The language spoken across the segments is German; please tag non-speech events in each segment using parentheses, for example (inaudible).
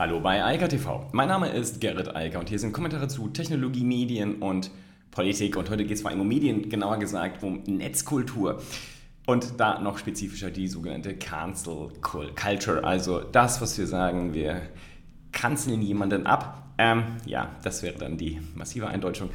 Hallo bei Eika TV. Mein Name ist Gerrit Eiker und hier sind Kommentare zu Technologie, Medien und Politik. Und heute geht es vor allem um Medien, genauer gesagt um Netzkultur. Und da noch spezifischer die sogenannte Cancel Culture, also das, was wir sagen, wir kanzeln jemanden ab. Ähm, ja, das wäre dann die massive Eindeutschung.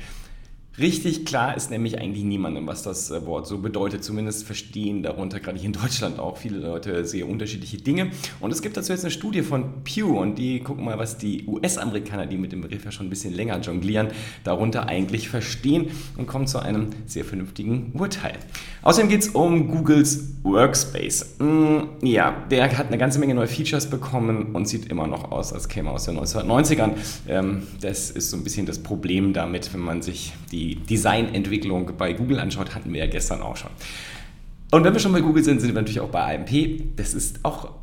Richtig klar ist nämlich eigentlich niemandem, was das äh, Wort so bedeutet. Zumindest verstehen darunter gerade hier in Deutschland auch viele Leute sehr unterschiedliche Dinge. Und es gibt dazu jetzt eine Studie von Pew und die gucken mal, was die US-Amerikaner, die mit dem Begriff ja schon ein bisschen länger jonglieren, darunter eigentlich verstehen und kommen zu einem sehr vernünftigen Urteil. Außerdem geht es um Googles Workspace. Mm, ja, der hat eine ganze Menge neue Features bekommen und sieht immer noch aus, als käme er aus den 1990ern. Ähm, das ist so ein bisschen das Problem damit, wenn man sich die Designentwicklung bei Google anschaut, hatten wir ja gestern auch schon. Und wenn wir schon bei Google sind, sind wir natürlich auch bei AMP. Das ist auch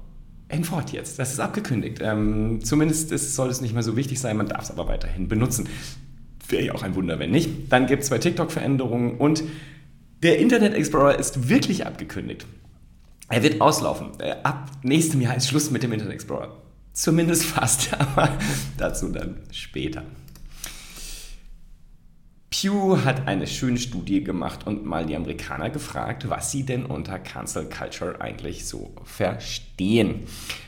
ein Wort jetzt. Das ist abgekündigt. Ähm, zumindest ist, soll es nicht mehr so wichtig sein, man darf es aber weiterhin benutzen. Wäre ja auch ein Wunder, wenn nicht. Dann gibt es zwei TikTok-Veränderungen und der Internet Explorer ist wirklich abgekündigt. Er wird auslaufen. Äh, ab nächstem Jahr ist Schluss mit dem Internet Explorer. Zumindest fast, (laughs) aber dazu dann später. Pew hat eine schöne Studie gemacht und mal die Amerikaner gefragt, was sie denn unter Cancel Culture eigentlich so verstehen.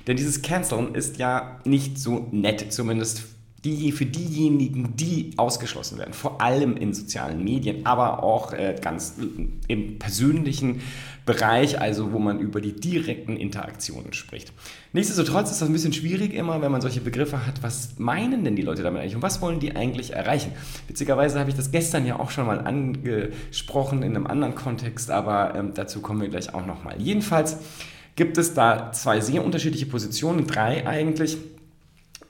Denn dieses Canceln ist ja nicht so nett, zumindest die, für diejenigen, die ausgeschlossen werden, vor allem in sozialen Medien, aber auch äh, ganz im persönlichen Bereich, also wo man über die direkten Interaktionen spricht. Nichtsdestotrotz ist das ein bisschen schwierig immer, wenn man solche Begriffe hat. Was meinen denn die Leute damit eigentlich und was wollen die eigentlich erreichen? Witzigerweise habe ich das gestern ja auch schon mal angesprochen in einem anderen Kontext, aber ähm, dazu kommen wir gleich auch nochmal. Jedenfalls gibt es da zwei sehr unterschiedliche Positionen, drei eigentlich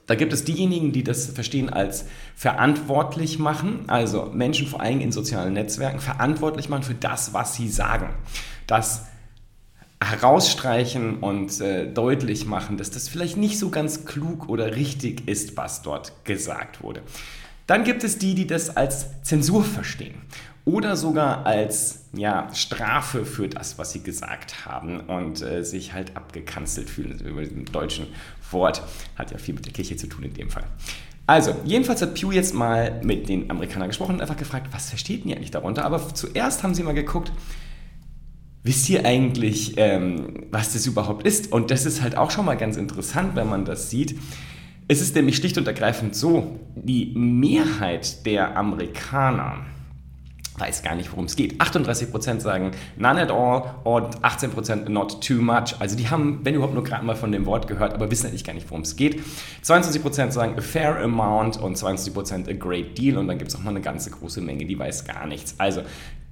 da gibt es diejenigen, die das verstehen als verantwortlich machen, also Menschen vor allem in sozialen Netzwerken verantwortlich machen für das, was sie sagen. Das herausstreichen und äh, deutlich machen, dass das vielleicht nicht so ganz klug oder richtig ist, was dort gesagt wurde. Dann gibt es die, die das als Zensur verstehen oder sogar als ja, Strafe für das, was sie gesagt haben und äh, sich halt abgekanzelt fühlen. Über den deutschen Wort hat ja viel mit der Kirche zu tun in dem Fall. Also, jedenfalls hat Pew jetzt mal mit den Amerikanern gesprochen und einfach gefragt, was versteht ihr eigentlich darunter? Aber zuerst haben sie mal geguckt, wisst ihr eigentlich, ähm, was das überhaupt ist? Und das ist halt auch schon mal ganz interessant, wenn man das sieht. Es ist nämlich schlicht und ergreifend so, die Mehrheit der Amerikaner weiß gar nicht, worum es geht. 38% sagen none at all und 18% not too much. Also die haben, wenn überhaupt, nur gerade mal von dem Wort gehört, aber wissen eigentlich gar nicht, worum es geht. 22% sagen a fair amount und 22% a great deal und dann gibt es auch mal eine ganze große Menge, die weiß gar nichts. Also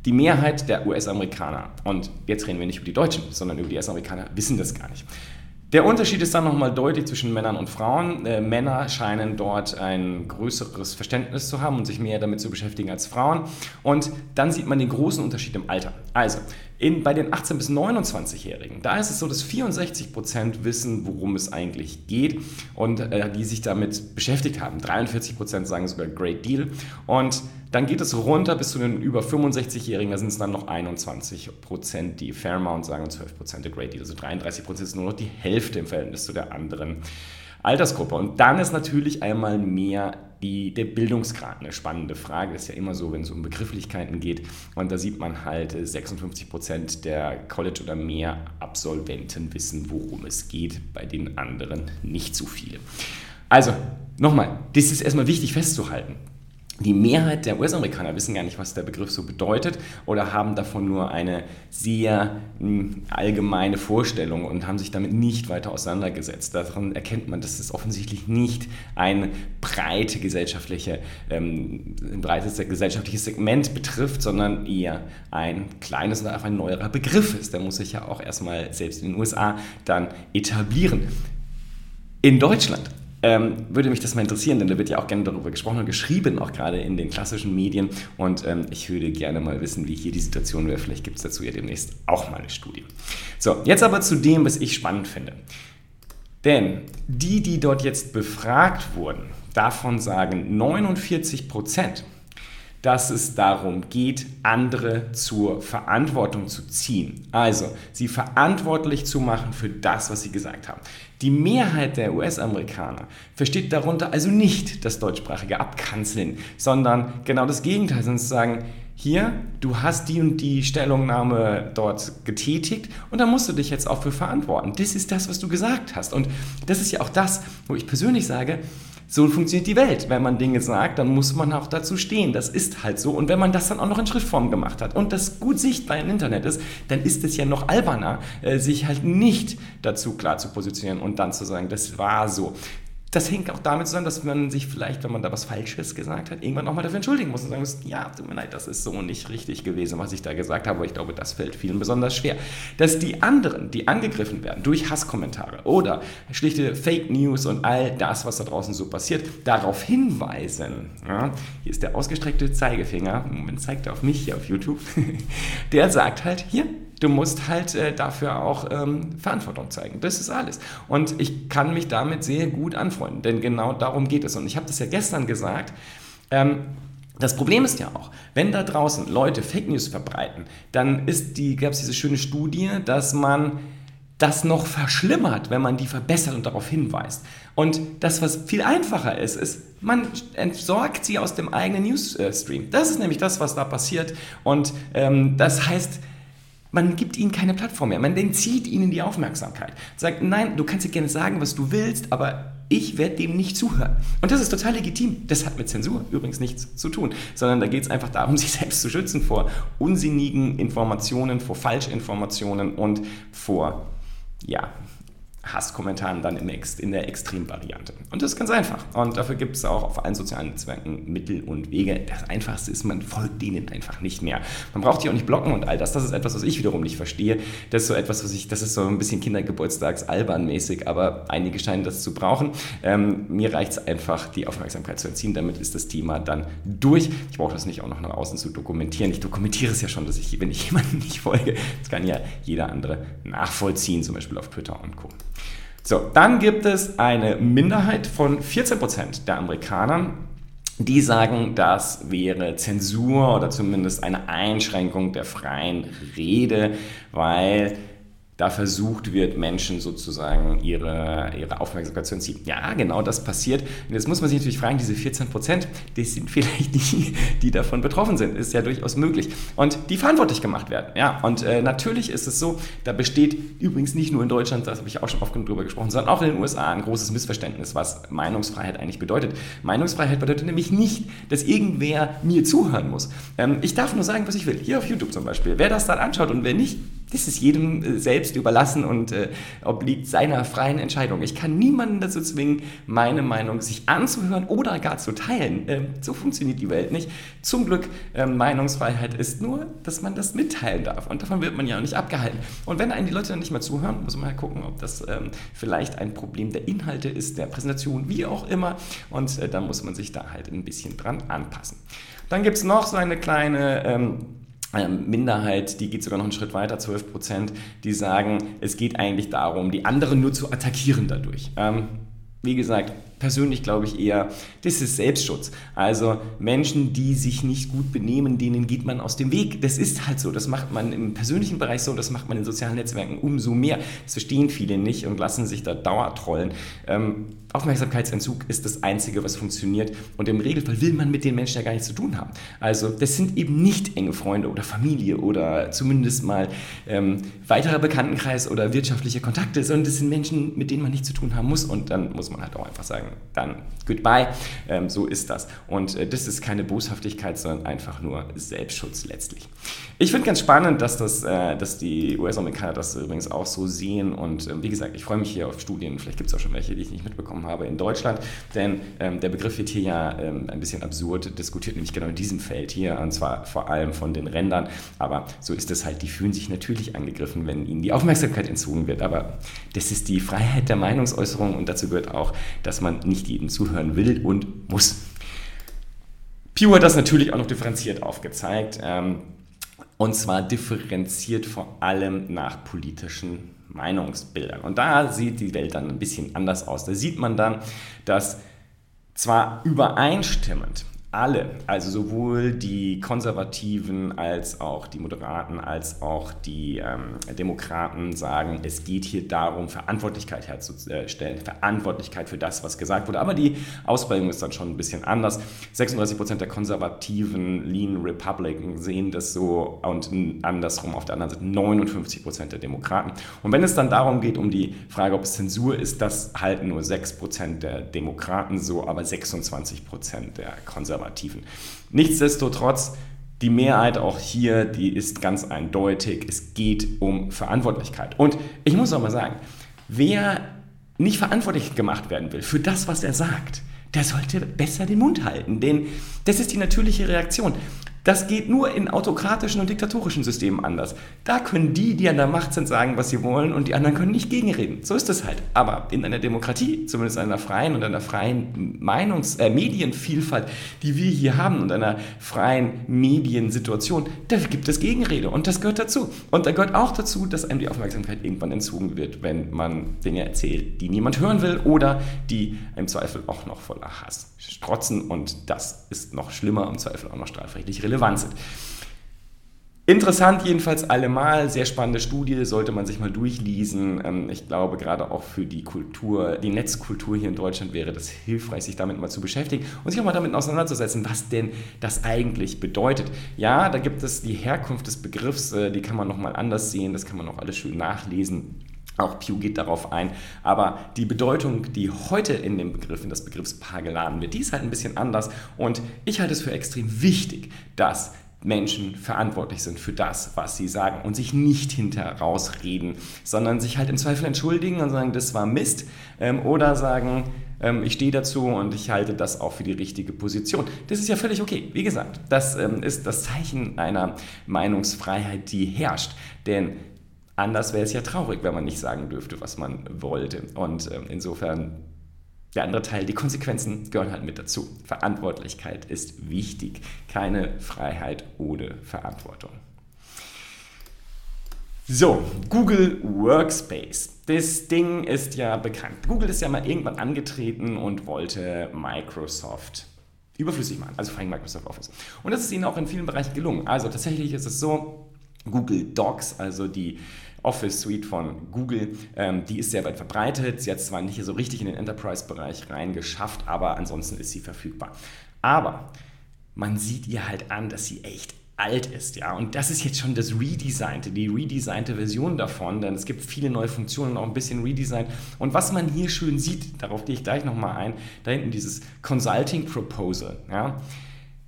die Mehrheit der US-Amerikaner, und jetzt reden wir nicht über die Deutschen, sondern über die US-Amerikaner, wissen das gar nicht. Der Unterschied ist dann nochmal deutlich zwischen Männern und Frauen. Äh, Männer scheinen dort ein größeres Verständnis zu haben und sich mehr damit zu beschäftigen als Frauen. Und dann sieht man den großen Unterschied im Alter. Also, in, bei den 18- bis 29-Jährigen, da ist es so, dass 64 Prozent wissen, worum es eigentlich geht und äh, die sich damit beschäftigt haben. 43% sagen sogar Great Deal. Und dann geht es runter bis zu den über 65-Jährigen, da sind es dann noch 21 Prozent, die Fairmount sagen und 12 Prozent der Great Deal. Also 33 Prozent ist nur noch die Hälfte im Verhältnis zu der anderen Altersgruppe. Und dann ist natürlich einmal mehr die, der Bildungsgrad eine spannende Frage. Das ist ja immer so, wenn es um Begrifflichkeiten geht. Und da sieht man halt, 56 Prozent der College- oder mehr Absolventen wissen, worum es geht, bei den anderen nicht so viele. Also, nochmal, das ist erstmal wichtig festzuhalten die Mehrheit der US-Amerikaner wissen gar nicht, was der Begriff so bedeutet oder haben davon nur eine sehr hm, allgemeine Vorstellung und haben sich damit nicht weiter auseinandergesetzt. Daran erkennt man, dass es offensichtlich nicht ein breite gesellschaftliche, ähm, ein breites gesellschaftliches Segment betrifft, sondern eher ein kleines und einfach ein neuerer Begriff ist. Der muss sich ja auch erstmal selbst in den USA dann etablieren. In Deutschland ähm, würde mich das mal interessieren, denn da wird ja auch gerne darüber gesprochen und geschrieben, auch gerade in den klassischen Medien. Und ähm, ich würde gerne mal wissen, wie hier die Situation wäre. Vielleicht gibt es dazu ja demnächst auch mal eine Studie. So, jetzt aber zu dem, was ich spannend finde. Denn die, die dort jetzt befragt wurden, davon sagen 49 Prozent, dass es darum geht, andere zur Verantwortung zu ziehen. Also sie verantwortlich zu machen für das, was sie gesagt haben. Die Mehrheit der US-Amerikaner versteht darunter also nicht das deutschsprachige Abkanzeln, sondern genau das Gegenteil, sondern zu sagen, hier, du hast die und die Stellungnahme dort getätigt und da musst du dich jetzt auch für verantworten. Das ist das, was du gesagt hast. Und das ist ja auch das, wo ich persönlich sage, so funktioniert die Welt. Wenn man Dinge sagt, dann muss man auch dazu stehen. Das ist halt so. Und wenn man das dann auch noch in Schriftform gemacht hat und das gut sichtbar im Internet ist, dann ist es ja noch alberner, äh, sich halt nicht dazu klar zu positionieren und dann zu sagen, das war so das hängt auch damit zusammen, dass man sich vielleicht, wenn man da was Falsches gesagt hat, irgendwann auch mal dafür entschuldigen muss und sagen muss, ja, tut mir leid, das ist so nicht richtig gewesen, was ich da gesagt habe, aber ich glaube, das fällt vielen besonders schwer. Dass die anderen, die angegriffen werden durch Hasskommentare oder schlichte Fake News und all das, was da draußen so passiert, darauf hinweisen. Ja, hier ist der ausgestreckte Zeigefinger, Moment zeigt er auf mich hier auf YouTube, (laughs) der sagt halt, hier, du musst halt äh, dafür auch ähm, Verantwortung zeigen. Das ist alles. Und ich kann mich damit sehr gut anfreunden, denn genau darum geht es. Und ich habe das ja gestern gesagt. Ähm, das Problem ist ja auch, wenn da draußen Leute Fake News verbreiten, dann die, gab es diese schöne Studie, dass man das noch verschlimmert, wenn man die verbessert und darauf hinweist. Und das, was viel einfacher ist, ist, man entsorgt sie aus dem eigenen Newsstream. Das ist nämlich das, was da passiert. Und ähm, das heißt, man gibt ihnen keine Plattform mehr. Man entzieht ihnen die Aufmerksamkeit. Sagt, nein, du kannst dir gerne sagen, was du willst, aber ich werde dem nicht zuhören. Und das ist total legitim. Das hat mit Zensur übrigens nichts zu tun, sondern da geht es einfach darum, (laughs) sich selbst zu schützen vor unsinnigen Informationen, vor Falschinformationen und vor ja, Hasskommentaren dann in der Extremvariante. Und das ist ganz einfach. Und dafür gibt es auch auf allen sozialen Netzwerken Mittel und Wege. Das Einfachste ist, man folgt denen einfach nicht mehr. Man braucht die auch nicht blocken und all das. Das ist etwas, was ich wiederum nicht verstehe. Das ist so etwas, was ich, das ist so ein bisschen Kindergeburtstagsalbern-mäßig, aber einige scheinen das zu brauchen. Ähm, mir reicht es einfach, die Aufmerksamkeit zu entziehen. Damit ist das Thema dann durch. Ich brauche das nicht auch noch nach außen zu dokumentieren. Ich dokumentiere es ja schon, dass ich, wenn ich (laughs) jemandem nicht folge, das kann ja jeder andere nachvollziehen, zum Beispiel auf Twitter und Co. So, dann gibt es eine Minderheit von 14% der Amerikaner, die sagen, das wäre Zensur oder zumindest eine Einschränkung der freien Rede, weil da versucht wird, Menschen sozusagen ihre, ihre Aufmerksamkeit zu entziehen. Ja, genau das passiert. Und jetzt muss man sich natürlich fragen, diese 14 Prozent, das sind vielleicht die, die davon betroffen sind. Ist ja durchaus möglich. Und die verantwortlich gemacht werden. Ja, und äh, natürlich ist es so, da besteht übrigens nicht nur in Deutschland, das habe ich auch schon oft genug drüber gesprochen, sondern auch in den USA ein großes Missverständnis, was Meinungsfreiheit eigentlich bedeutet. Meinungsfreiheit bedeutet nämlich nicht, dass irgendwer mir zuhören muss. Ähm, ich darf nur sagen, was ich will. Hier auf YouTube zum Beispiel. Wer das dann anschaut und wer nicht, das ist jedem äh, selbst überlassen und äh, obliegt seiner freien Entscheidung. Ich kann niemanden dazu zwingen, meine Meinung sich anzuhören oder gar zu teilen. Ähm, so funktioniert die Welt nicht. Zum Glück, äh, Meinungsfreiheit ist nur, dass man das mitteilen darf. Und davon wird man ja auch nicht abgehalten. Und wenn einen die Leute dann nicht mehr zuhören, muss man halt gucken, ob das ähm, vielleicht ein Problem der Inhalte ist, der Präsentation, wie auch immer. Und äh, dann muss man sich da halt ein bisschen dran anpassen. Dann gibt es noch so eine kleine... Ähm, Minderheit, die geht sogar noch einen Schritt weiter, 12 Prozent, die sagen, es geht eigentlich darum, die anderen nur zu attackieren dadurch. Ähm, wie gesagt, persönlich glaube ich eher, das ist Selbstschutz. Also Menschen, die sich nicht gut benehmen, denen geht man aus dem Weg. Das ist halt so. Das macht man im persönlichen Bereich so, das macht man in sozialen Netzwerken umso mehr. Das verstehen viele nicht und lassen sich da dauertrollen. Ähm, Aufmerksamkeitsentzug ist das Einzige, was funktioniert. Und im Regelfall will man mit den Menschen ja gar nichts zu tun haben. Also das sind eben nicht enge Freunde oder Familie oder zumindest mal ähm, weiterer Bekanntenkreis oder wirtschaftliche Kontakte, sondern das sind Menschen, mit denen man nichts zu tun haben muss. Und dann muss man halt auch einfach sagen, dann goodbye. Ähm, so ist das. Und äh, das ist keine Boshaftigkeit, sondern einfach nur Selbstschutz letztlich. Ich finde ganz spannend, dass, das, äh, dass die US-Amerikaner das übrigens auch so sehen. Und äh, wie gesagt, ich freue mich hier auf Studien. Vielleicht gibt es auch schon welche, die ich nicht mitbekommen habe in Deutschland. Denn ähm, der Begriff wird hier ja ähm, ein bisschen absurd diskutiert, nämlich genau in diesem Feld hier. Und zwar vor allem von den Rändern. Aber so ist es halt. Die fühlen sich natürlich angegriffen, wenn ihnen die Aufmerksamkeit entzogen wird. Aber das ist die Freiheit der Meinungsäußerung und dazu gehört auch, dass man nicht jedem zuhören will und muss. Pew hat das natürlich auch noch differenziert aufgezeigt. Ähm, und zwar differenziert vor allem nach politischen Meinungsbildern. Und da sieht die Welt dann ein bisschen anders aus. Da sieht man dann, dass zwar übereinstimmend alle, also sowohl die Konservativen als auch die Moderaten, als auch die ähm, Demokraten sagen, es geht hier darum, Verantwortlichkeit herzustellen, Verantwortlichkeit für das, was gesagt wurde. Aber die Ausprägung ist dann schon ein bisschen anders. 36 Prozent der konservativen Lean Republican sehen das so und andersrum auf der anderen Seite 59 Prozent der Demokraten. Und wenn es dann darum geht, um die Frage, ob es Zensur ist, das halten nur 6 Prozent der Demokraten so, aber 26 Prozent der Konservativen. Konservativen. Nichtsdestotrotz, die Mehrheit auch hier, die ist ganz eindeutig, es geht um Verantwortlichkeit. Und ich muss auch mal sagen, wer nicht verantwortlich gemacht werden will für das, was er sagt, der sollte besser den Mund halten, denn das ist die natürliche Reaktion. Das geht nur in autokratischen und diktatorischen Systemen anders. Da können die, die an der Macht sind, sagen, was sie wollen und die anderen können nicht gegenreden. So ist es halt. Aber in einer Demokratie, zumindest einer freien und einer freien Meinungs-, äh, Medienvielfalt, die wir hier haben und einer freien Mediensituation, da gibt es Gegenrede und das gehört dazu. Und da gehört auch dazu, dass einem die Aufmerksamkeit irgendwann entzogen wird, wenn man Dinge erzählt, die niemand hören will oder die im Zweifel auch noch voller Hass strotzen und das ist noch schlimmer, im Zweifel auch noch strafrechtlich relevant relevant sind. Interessant jedenfalls allemal, sehr spannende Studie, sollte man sich mal durchlesen. Ähm, ich glaube, gerade auch für die Kultur, die Netzkultur hier in Deutschland wäre das hilfreich, sich damit mal zu beschäftigen und sich auch mal damit auseinanderzusetzen, was denn das eigentlich bedeutet. Ja, da gibt es die Herkunft des Begriffs, äh, die kann man nochmal anders sehen, das kann man noch alles schön nachlesen. Auch Pew geht darauf ein. Aber die Bedeutung, die heute in dem Begriff, in das Begriffspaar geladen wird, die ist halt ein bisschen anders. Und ich halte es für extrem wichtig, dass Menschen verantwortlich sind für das, was sie sagen und sich nicht hinter rausreden, sondern sich halt im Zweifel entschuldigen und sagen, das war Mist ähm, oder sagen, ähm, ich stehe dazu und ich halte das auch für die richtige Position. Das ist ja völlig okay. Wie gesagt, das ähm, ist das Zeichen einer Meinungsfreiheit, die herrscht. Denn Anders wäre es ja traurig, wenn man nicht sagen dürfte, was man wollte. Und ähm, insofern der andere Teil, die Konsequenzen gehören halt mit dazu. Verantwortlichkeit ist wichtig. Keine Freiheit ohne Verantwortung. So, Google Workspace. Das Ding ist ja bekannt. Google ist ja mal irgendwann angetreten und wollte Microsoft überflüssig machen, also vor allem Microsoft Office. Und das ist ihnen auch in vielen Bereichen gelungen. Also tatsächlich ist es so, Google Docs, also die Office Suite von Google, ähm, die ist sehr weit verbreitet. Sie hat zwar nicht so richtig in den Enterprise-Bereich reingeschafft, aber ansonsten ist sie verfügbar. Aber man sieht ihr halt an, dass sie echt alt ist, ja. Und das ist jetzt schon das Redesignte, die redesignte Version davon, denn es gibt viele neue Funktionen, auch ein bisschen Redesign. Und was man hier schön sieht, darauf gehe ich gleich nochmal ein, da hinten dieses Consulting Proposal, ja.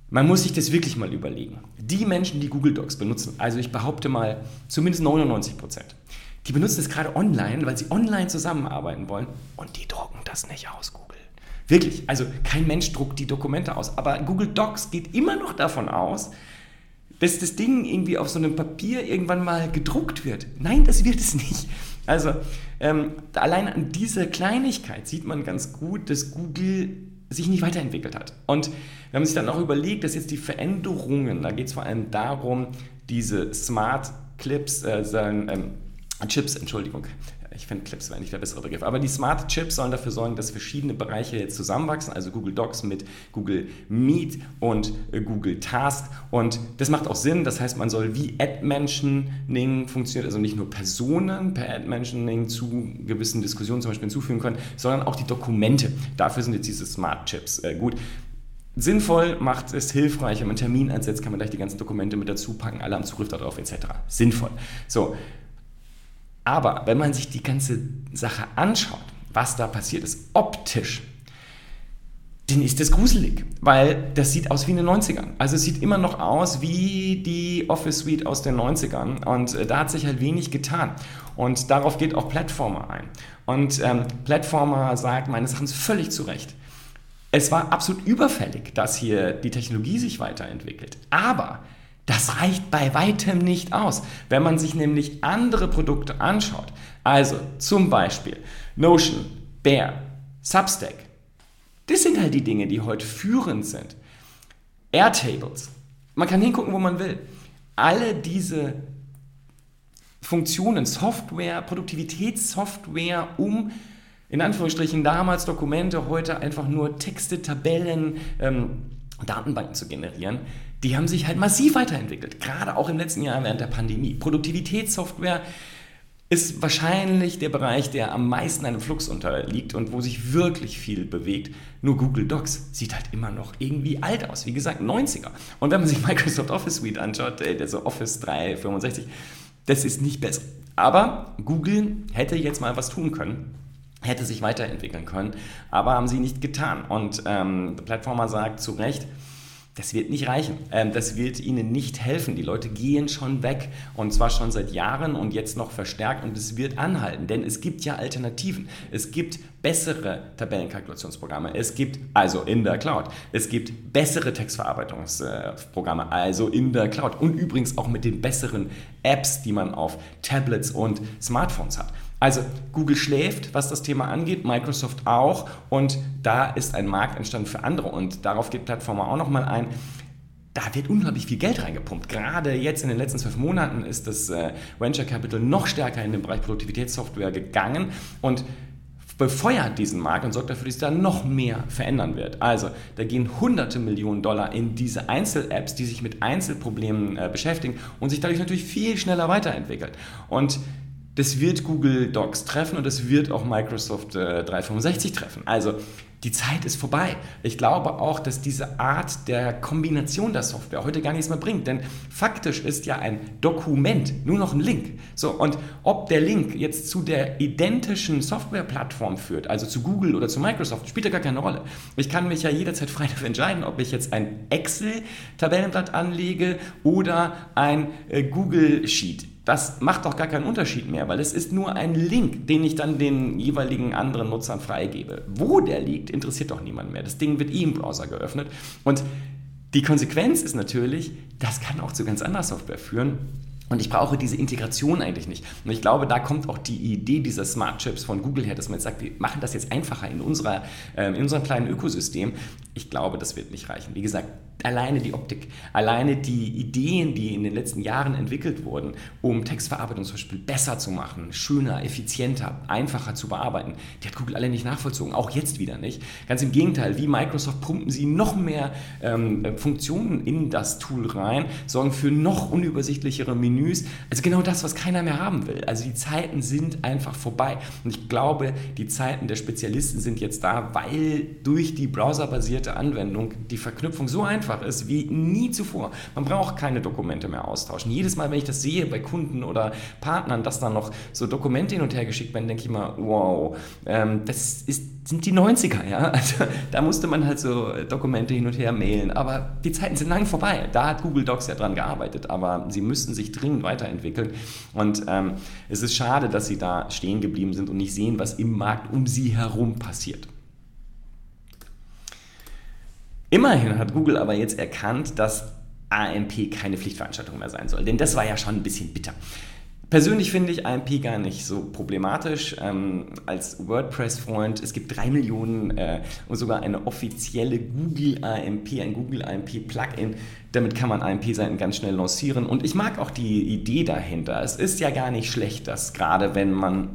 Man muss sich das wirklich mal überlegen. Die Menschen, die Google Docs benutzen, also ich behaupte mal zumindest 99 Prozent, die benutzen es gerade online, weil sie online zusammenarbeiten wollen und die drucken das nicht aus, Google. Wirklich, also kein Mensch druckt die Dokumente aus, aber Google Docs geht immer noch davon aus, dass das Ding irgendwie auf so einem Papier irgendwann mal gedruckt wird. Nein, das wird es nicht. Also ähm, allein an dieser Kleinigkeit sieht man ganz gut, dass Google sich nicht weiterentwickelt hat. Und wenn man sich dann auch überlegt, dass jetzt die Veränderungen, da geht es vor allem darum, diese Smart Clips, äh, ähm, Chips, Entschuldigung, ich finde Clips wäre nicht der bessere Begriff, aber die Smart Chips sollen dafür sorgen, dass verschiedene Bereiche jetzt zusammenwachsen, also Google Docs mit Google Meet und äh, Google Task und das macht auch Sinn, das heißt, man soll wie Ad-Mentioning funktioniert, also nicht nur Personen per Ad-Mentioning zu gewissen Diskussionen zum Beispiel hinzufügen können, sondern auch die Dokumente. Dafür sind jetzt diese Smart Chips äh, gut. Sinnvoll macht es hilfreich, wenn man einen Termin einsetzt, kann man gleich die ganzen Dokumente mit dazu packen, alle haben Zugriff darauf etc. Sinnvoll. So, aber wenn man sich die ganze Sache anschaut, was da passiert ist, optisch, dann ist das gruselig, weil das sieht aus wie in den 90ern. Also es sieht immer noch aus wie die Office Suite aus den 90ern und äh, da hat sich halt wenig getan. Und darauf geht auch Plattformer ein. Und ähm, Plattformer sagt meines Erachtens völlig zu Recht, es war absolut überfällig, dass hier die Technologie sich weiterentwickelt. Aber das reicht bei weitem nicht aus, wenn man sich nämlich andere Produkte anschaut. Also zum Beispiel Notion, Bear, Substack. Das sind halt die Dinge, die heute führend sind. Airtables. Man kann hingucken, wo man will. Alle diese Funktionen, Software, Produktivitätssoftware, um in Anführungsstrichen damals Dokumente, heute einfach nur Texte, Tabellen, ähm, Datenbanken zu generieren, die haben sich halt massiv weiterentwickelt. Gerade auch im letzten Jahr während der Pandemie. Produktivitätssoftware ist wahrscheinlich der Bereich, der am meisten einem Flux unterliegt und wo sich wirklich viel bewegt. Nur Google Docs sieht halt immer noch irgendwie alt aus. Wie gesagt, 90er. Und wenn man sich Microsoft Office Suite anschaut, also Office 365, das ist nicht besser. Aber Google hätte jetzt mal was tun können hätte sich weiterentwickeln können, aber haben sie nicht getan. Und ähm, der Plattformer sagt zu Recht, das wird nicht reichen. Ähm, das wird ihnen nicht helfen. Die Leute gehen schon weg und zwar schon seit Jahren und jetzt noch verstärkt und es wird anhalten, denn es gibt ja Alternativen. Es gibt bessere Tabellenkalkulationsprogramme. Es gibt also in der Cloud. Es gibt bessere Textverarbeitungsprogramme, also in der Cloud und übrigens auch mit den besseren Apps, die man auf Tablets und Smartphones hat. Also Google schläft, was das Thema angeht, Microsoft auch und da ist ein Markt entstanden für andere und darauf geht Plattformer auch nochmal ein. Da wird unglaublich viel Geld reingepumpt. Gerade jetzt in den letzten zwölf Monaten ist das äh, Venture Capital noch stärker in den Bereich Produktivitätssoftware gegangen und befeuert diesen Markt und sorgt dafür, dass sich da noch mehr verändern wird. Also, da gehen hunderte Millionen Dollar in diese Einzel-Apps, die sich mit Einzelproblemen äh, beschäftigen und sich dadurch natürlich viel schneller weiterentwickeln. Und das wird Google Docs treffen und das wird auch Microsoft äh, 365 treffen. Also die Zeit ist vorbei. Ich glaube auch, dass diese Art der Kombination der Software heute gar nichts mehr bringt, denn faktisch ist ja ein Dokument nur noch ein Link. So, und ob der Link jetzt zu der identischen Softwareplattform führt, also zu Google oder zu Microsoft, spielt ja gar keine Rolle. Ich kann mich ja jederzeit frei dafür entscheiden, ob ich jetzt ein Excel-Tabellenblatt anlege oder ein äh, Google Sheet das macht doch gar keinen Unterschied mehr, weil es ist nur ein Link, den ich dann den jeweiligen anderen Nutzern freigebe. Wo der liegt, interessiert doch niemand mehr. Das Ding wird eh im Browser geöffnet. Und die Konsequenz ist natürlich, das kann auch zu ganz anderer Software führen. Und ich brauche diese Integration eigentlich nicht. Und ich glaube, da kommt auch die Idee dieser Smart Chips von Google her, dass man jetzt sagt, wir machen das jetzt einfacher in, unserer, äh, in unserem kleinen Ökosystem. Ich glaube, das wird nicht reichen. Wie gesagt, alleine die Optik, alleine die Ideen, die in den letzten Jahren entwickelt wurden, um Textverarbeitung zum Beispiel besser zu machen, schöner, effizienter, einfacher zu bearbeiten, die hat Google alle nicht nachvollzogen, auch jetzt wieder nicht. Ganz im Gegenteil, wie Microsoft pumpen sie noch mehr ähm, Funktionen in das Tool rein, sorgen für noch unübersichtlichere Menüs. Also genau das, was keiner mehr haben will. Also die Zeiten sind einfach vorbei. Und ich glaube, die Zeiten der Spezialisten sind jetzt da, weil durch die browserbasierte Anwendung die Verknüpfung so einfach einfach ist wie nie zuvor. Man braucht keine Dokumente mehr austauschen. Jedes Mal, wenn ich das sehe bei Kunden oder Partnern, dass da noch so Dokumente hin und her geschickt werden, denke ich mal, wow, ähm, das ist, sind die 90er, ja. (laughs) Also, da musste man halt so Dokumente hin und her mailen. Aber die Zeiten sind lang vorbei. Da hat Google Docs ja dran gearbeitet, aber sie müssten sich dringend weiterentwickeln. Und ähm, es ist schade, dass sie da stehen geblieben sind und nicht sehen, was im Markt um sie herum passiert. Immerhin hat Google aber jetzt erkannt, dass AMP keine Pflichtveranstaltung mehr sein soll, denn das war ja schon ein bisschen bitter. Persönlich finde ich AMP gar nicht so problematisch. Ähm, als WordPress-Freund, es gibt drei Millionen äh, und sogar eine offizielle Google AMP, ein Google AMP Plugin. Damit kann man AMP-Seiten ganz schnell lancieren. Und ich mag auch die Idee dahinter. Es ist ja gar nicht schlecht, dass gerade wenn man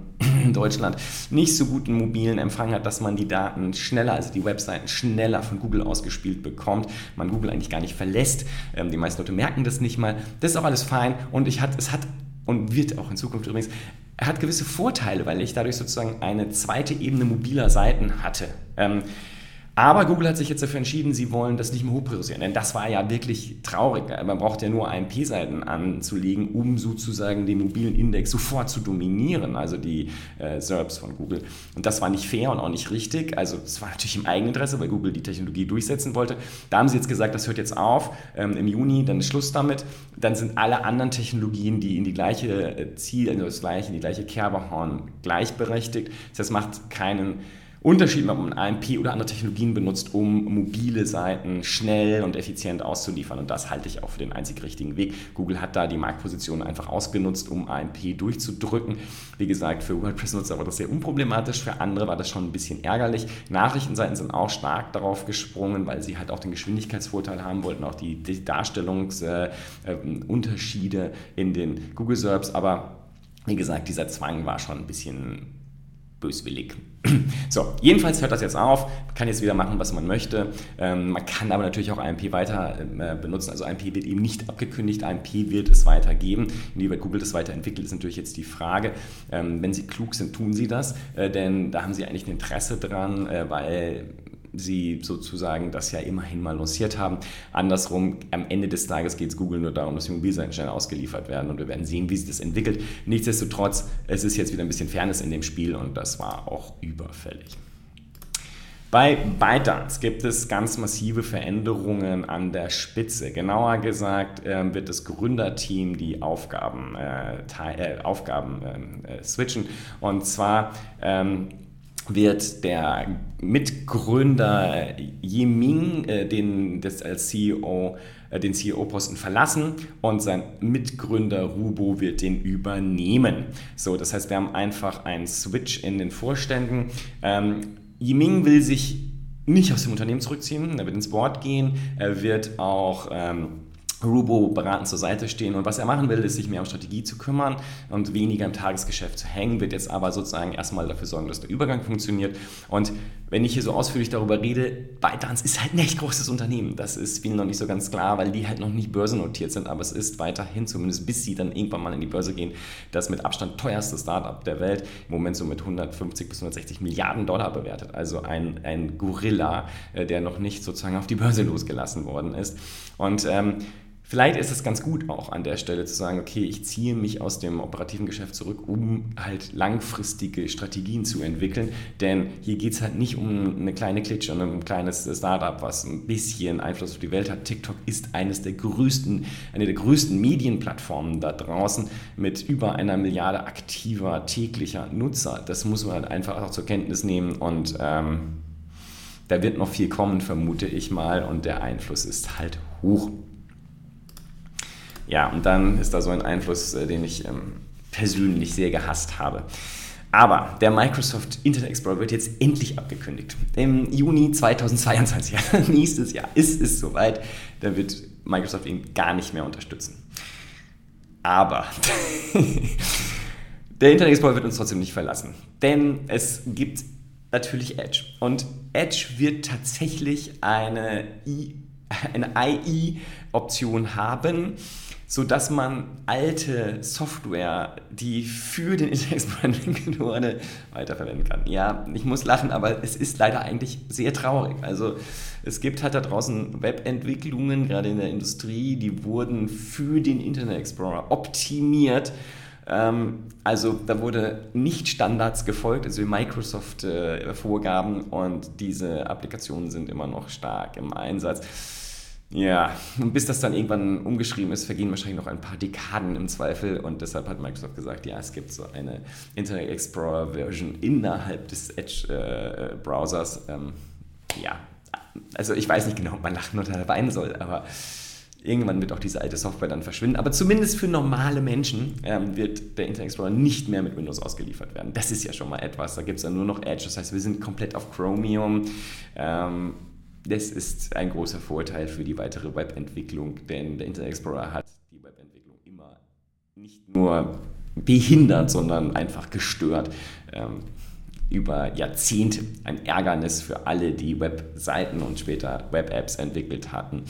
in Deutschland nicht so guten mobilen Empfang hat, dass man die Daten schneller, also die Webseiten schneller von Google ausgespielt bekommt, man Google eigentlich gar nicht verlässt. Ähm, die meisten Leute merken das nicht mal. Das ist auch alles fein und ich hat, es hat und wird auch in Zukunft übrigens, hat gewisse Vorteile, weil ich dadurch sozusagen eine zweite Ebene mobiler Seiten hatte. Aber Google hat sich jetzt dafür entschieden, sie wollen das nicht mehr hochpriorisieren. Denn das war ja wirklich traurig. Man braucht ja nur AMP-Seiten anzulegen, um sozusagen den mobilen Index sofort zu dominieren, also die äh, SERPs von Google. Und das war nicht fair und auch nicht richtig. Also es war natürlich im Eigeninteresse, weil Google die Technologie durchsetzen wollte. Da haben sie jetzt gesagt, das hört jetzt auf ähm, im Juni, dann ist Schluss damit. Dann sind alle anderen Technologien, die in die gleiche äh, Ziel, also das gleiche, in die gleiche Kerbe hauen, gleichberechtigt. Das macht keinen Unterschied, ob man AMP oder andere Technologien benutzt, um mobile Seiten schnell und effizient auszuliefern. Und das halte ich auch für den einzig richtigen Weg. Google hat da die Marktposition einfach ausgenutzt, um AMP durchzudrücken. Wie gesagt, für WordPress-Nutzer war das sehr unproblematisch, für andere war das schon ein bisschen ärgerlich. Nachrichtenseiten sind auch stark darauf gesprungen, weil sie halt auch den Geschwindigkeitsvorteil haben wollten, auch die, Darstellungsunterschiede äh, in den Google SERPs. Aber wie gesagt, dieser Zwang war schon ein bisschen böswillig. (clears throat) So, jedenfalls hört das jetzt auf. Man kann jetzt wieder machen, was man möchte. Ähm, man kann aber natürlich auch AMP weiter äh, benutzen. Also AMP wird eben nicht abgekündigt. AMP wird es weitergeben. Inwieweit Google das weiterentwickelt, ist natürlich jetzt die Frage. Ähm, wenn Sie klug sind, tun Sie das, äh, denn da haben Sie eigentlich ein Interesse dran, äh, weil sie sozusagen das ja immerhin mal lanciert haben. Andersrum, am Ende des Tages geht es Google nur darum, dass die Mobilseiten schnell ausgeliefert werden und wir werden sehen, wie sich das entwickelt. Nichtsdestotrotz, es ist jetzt wieder ein bisschen Fairness in dem Spiel und das war auch überfällig. Bei ByteDance gibt es ganz massive Veränderungen an der Spitze. Genauer gesagt äh, wird das Gründerteam die Aufgaben, äh, äh, Aufgaben ähm, äh, switchen. Und zwar ähm, wird der Mitgründer Yiming äh, den, das als CEO, äh, den CEO-Posten verlassen und sein Mitgründer Rubo wird den übernehmen. So, das heißt, wir haben einfach einen Switch in den Vorständen. Ähm, Yiming will sich nicht aus dem Unternehmen zurückziehen, er wird ins Board gehen, er wird auch ähm, Rubo beratend zur Seite stehen. Und was er machen will, ist sich mehr um Strategie zu kümmern und weniger im Tagesgeschäft zu hängen, wird jetzt aber sozusagen erstmal dafür sorgen, dass der Übergang funktioniert. Und wenn ich hier so ausführlich darüber rede, ByteDance ist halt ein echt großes Unternehmen. Das ist vielen noch nicht so ganz klar, weil die halt noch nicht börsennotiert sind, aber es ist weiterhin, zumindest bis sie dann irgendwann mal in die Börse gehen, das mit Abstand teuerste Startup der Welt, im Moment so mit 150 bis 160 Milliarden Dollar bewertet. Also ein, ein Gorilla, äh, der noch nicht sozusagen auf die Börse losgelassen worden ist. Und ähm, Vielleicht ist es ganz gut auch an der Stelle zu sagen, okay, ich ziehe mich aus dem operativen Geschäft zurück, um halt langfristige Strategien zu entwickeln. Denn hier geht es halt nicht um eine kleine Klitsche und ein kleines Startup, was ein bisschen Einfluss auf die Welt hat. TikTok ist eines der größten, eine der größten Medienplattformen da draußen mit über einer Milliarde aktiver täglicher Nutzer. Das muss man halt einfach auch zur Kenntnis nehmen und ähm, da wird noch viel kommen, vermute ich mal, und der Einfluss ist halt hoch. Ja, und dann ist da so ein Einfluss, äh, den ich ähm, persönlich sehr gehasst habe. Aber der Microsoft Internet Explorer wird jetzt endlich abgekündigt. Im Juni 2022, ja, (laughs) nächstes Jahr, ist es soweit. Da wird Microsoft ihn gar nicht mehr unterstützen. Aber (laughs) der Internet Explorer wird uns trotzdem nicht verlassen. Denn es gibt natürlich Edge. Und Edge wird tatsächlich eine, (laughs) eine IE-Option haben sodass man alte Software, die für den Internet Explorer entwickelt wurde, weiterverwenden kann. Ja, ich muss lachen, aber es ist leider eigentlich sehr traurig. Also es gibt halt da draußen Webentwicklungen, gerade in der Industrie, die wurden für den Internet Explorer optimiert. Ähm, also da wurde nicht Standards gefolgt, also Microsoft-Vorgaben äh, und diese Applikationen sind immer noch stark im Einsatz. Ja, und bis das dann irgendwann umgeschrieben ist, vergehen wahrscheinlich noch ein paar Dekaden im Zweifel und deshalb hat Microsoft gesagt, ja, es gibt so eine Internet Explorer Version innerhalb des Edge-Browsers. Äh, ähm, ja, also ich weiß nicht genau, ob man lachen oder weinen soll, aber irgendwann wird auch diese alte Software dann verschwinden. Aber zumindest für normale Menschen ähm, wird der Internet Explorer nicht mehr mit Windows ausgeliefert werden. Das ist ja schon mal etwas. Da gibt es dann nur noch Edge. Das heißt, wir sind komplett auf Chromium. Ähm, das ist ein großer Vorteil für die weitere Webentwicklung, denn der Internet Explorer hat die Webentwicklung immer nicht nur behindert, sondern einfach gestört. Ähm, über Jahrzehnte ein Ärgernis für alle, die Webseiten und später Web-Apps entwickelt hatten.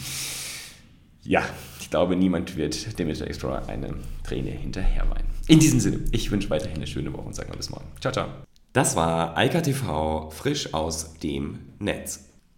Ja, ich glaube, niemand wird dem Internet Explorer eine Träne hinterher weinen. In diesem Sinne, ich wünsche weiterhin eine schöne Woche und sage mal bis morgen. Ciao, ciao. Das war Eika TV frisch aus dem Netz.